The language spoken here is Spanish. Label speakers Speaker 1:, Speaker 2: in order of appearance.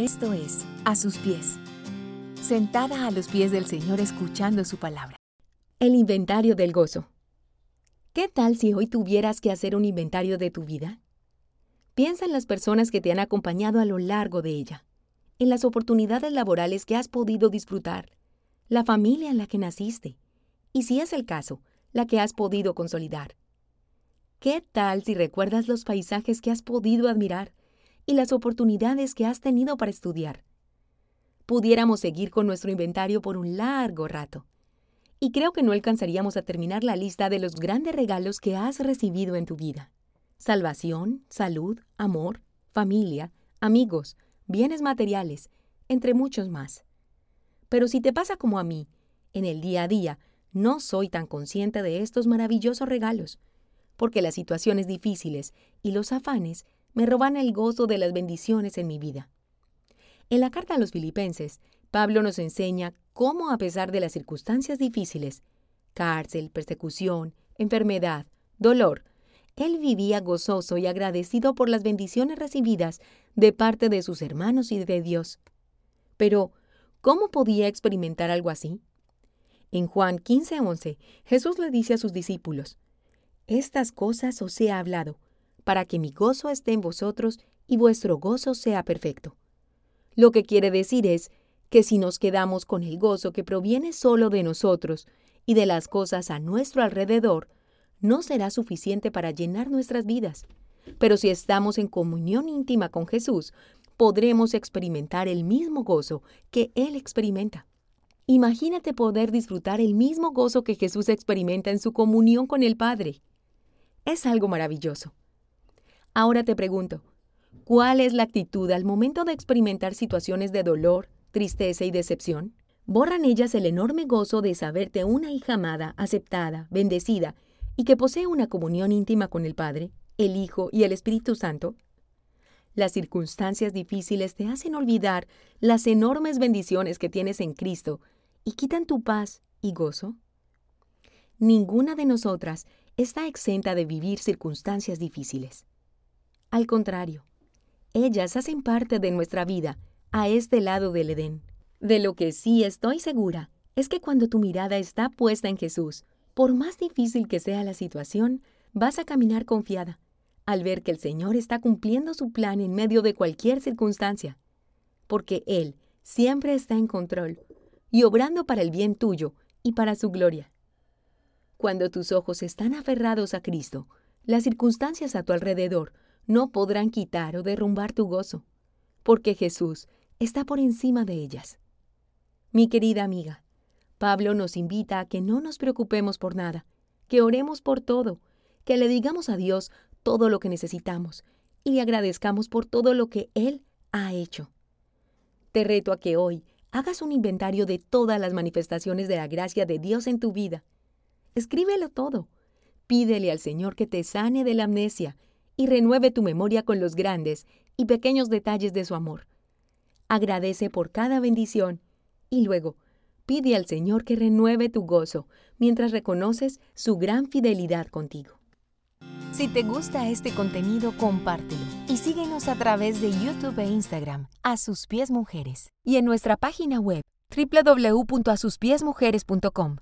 Speaker 1: Esto es A sus pies. Sentada a los pies del Señor escuchando su palabra.
Speaker 2: El inventario del gozo. ¿Qué tal si hoy tuvieras que hacer un inventario de tu vida? Piensa en las personas que te han acompañado a lo largo de ella, en las oportunidades laborales que has podido disfrutar, la familia en la que naciste, y si es el caso, la que has podido consolidar. ¿Qué tal si recuerdas los paisajes que has podido admirar, y las oportunidades que has tenido para estudiar. Pudiéramos seguir con nuestro inventario por un largo rato. Y creo que no alcanzaríamos a terminar la lista de los grandes regalos que has recibido en tu vida. Salvación, salud, amor, familia, amigos, bienes materiales, entre muchos más. Pero si te pasa como a mí, en el día a día, no soy tan consciente de estos maravillosos regalos, porque las situaciones difíciles y los afanes me roban el gozo de las bendiciones en mi vida. En la carta a los filipenses, Pablo nos enseña cómo a pesar de las circunstancias difíciles, cárcel, persecución, enfermedad, dolor, él vivía gozoso y agradecido por las bendiciones recibidas de parte de sus hermanos y de Dios. Pero, ¿cómo podía experimentar algo así? En Juan 15:11, Jesús le dice a sus discípulos, Estas cosas os he hablado, para que mi gozo esté en vosotros y vuestro gozo sea perfecto. Lo que quiere decir es que si nos quedamos con el gozo que proviene solo de nosotros y de las cosas a nuestro alrededor, no será suficiente para llenar nuestras vidas. Pero si estamos en comunión íntima con Jesús, podremos experimentar el mismo gozo que Él experimenta. Imagínate poder disfrutar el mismo gozo que Jesús experimenta en su comunión con el Padre. Es algo maravilloso. Ahora te pregunto, ¿cuál es la actitud al momento de experimentar situaciones de dolor, tristeza y decepción? ¿Borran ellas el enorme gozo de saberte una hija amada, aceptada, bendecida y que posee una comunión íntima con el Padre, el Hijo y el Espíritu Santo? Las circunstancias difíciles te hacen olvidar las enormes bendiciones que tienes en Cristo y quitan tu paz y gozo. Ninguna de nosotras está exenta de vivir circunstancias difíciles. Al contrario, ellas hacen parte de nuestra vida a este lado del Edén. De lo que sí estoy segura es que cuando tu mirada está puesta en Jesús, por más difícil que sea la situación, vas a caminar confiada, al ver que el Señor está cumpliendo su plan en medio de cualquier circunstancia, porque Él siempre está en control y obrando para el bien tuyo y para su gloria. Cuando tus ojos están aferrados a Cristo, las circunstancias a tu alrededor no podrán quitar o derrumbar tu gozo, porque Jesús está por encima de ellas. Mi querida amiga, Pablo nos invita a que no nos preocupemos por nada, que oremos por todo, que le digamos a Dios todo lo que necesitamos y le agradezcamos por todo lo que Él ha hecho. Te reto a que hoy hagas un inventario de todas las manifestaciones de la gracia de Dios en tu vida. Escríbelo todo. Pídele al Señor que te sane de la amnesia y renueve tu memoria con los grandes y pequeños detalles de su amor. Agradece por cada bendición y luego pide al Señor que renueve tu gozo mientras reconoces su gran fidelidad contigo.
Speaker 1: Si te gusta este contenido, compártelo y síguenos a través de YouTube e Instagram, A Sus Pies Mujeres, y en nuestra página web www.asuspiesmujeres.com.